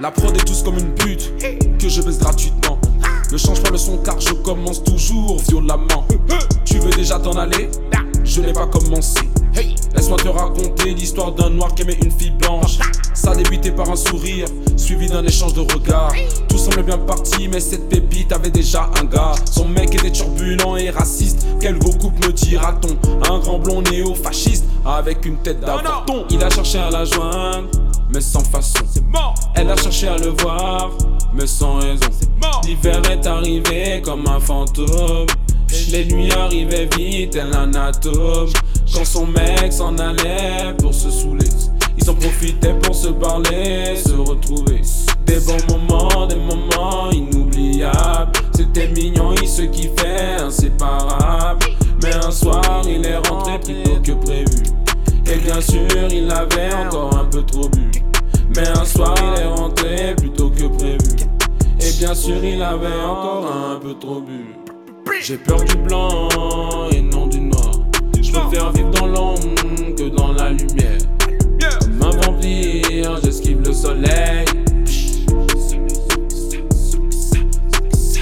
La prod est tous comme une pute que je baisse gratuitement. Ne change pas le son car je commence toujours violemment. Tu veux déjà t'en aller? Je n'ai pas commencé. Laisse-moi te raconter l'histoire d'un noir qui aimait une fille blanche. Ça a débuté par un sourire, suivi d'un échange de regards. Tout semble bien parti, mais cette pépite avait déjà un gars. Son mec était turbulent et raciste. Quel beau couple me dira-t-on? Un grand blond néo-fasciste avec une tête d'avorton. Il a cherché à la joindre, mais sans façon. Elle a cherché à le voir, mais sans raison. L'hiver est arrivé comme un fantôme. Les nuits arrivaient vite, tel un atome. Quand son mec s'en allait pour se saouler, ils en profitaient pour se parler, se retrouver. Des bons moments, des moments inoubliables. C'était mignon, ils se kiffaient, inséparables. Mais un soir, il est rentré plus tôt que prévu. Et bien sûr, il avait encore un peu trop bu. Mais un soir, il est rentré plus tôt que prévu. Et bien sûr, il avait encore un peu trop bu. J'ai peur du blanc et non du noir. Je préfère vivre dans l'ombre que dans la lumière. Comme un vampire, j'esquive le soleil.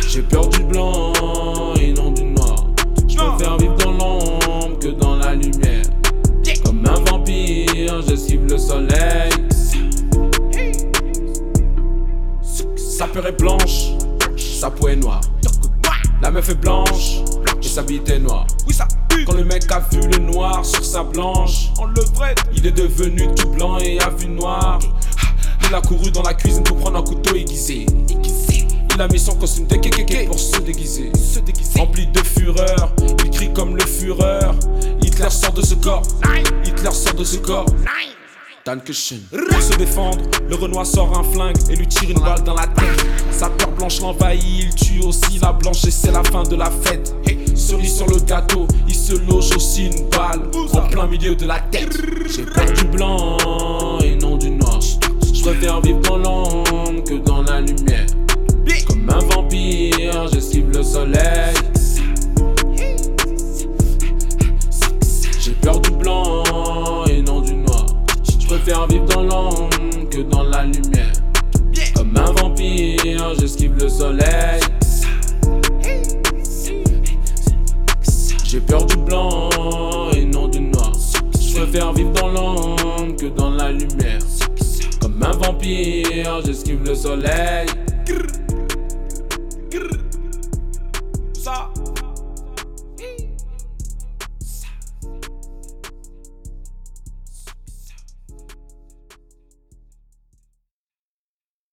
J'ai peur du blanc et non du noir. Je préfère vivre dans l'ombre que dans la lumière. Comme un vampire, j'esquive le soleil. Sa peur est blanche, sa peau est noire. La meuf est blanche et sa bite est noire. Oui, ça pue. Quand le mec a vu le noir sur sa blanche, On le vrai. il est devenu tout blanc et a vu noir. Il a couru dans la cuisine pour prendre un couteau aiguisé. Il a mis son costume de kékéké pour se déguiser. Se déguiser. Rempli de fureur, il crie comme le fureur. Hitler sort de ce corps, Hitler sort de ce corps. Dankeschön. Pour se défendre, le Renoir sort un flingue et lui tire une balle dans la tête. Sa peur blanche l'envahit, il tue aussi la blanche et c'est la fin de la fête. Cerise sur le gâteau, il se loge aussi une balle en plein milieu de la tête. J'ai peur du blanc et non du noir. Je préfère vivre dans l'ombre j'esquive le soleil.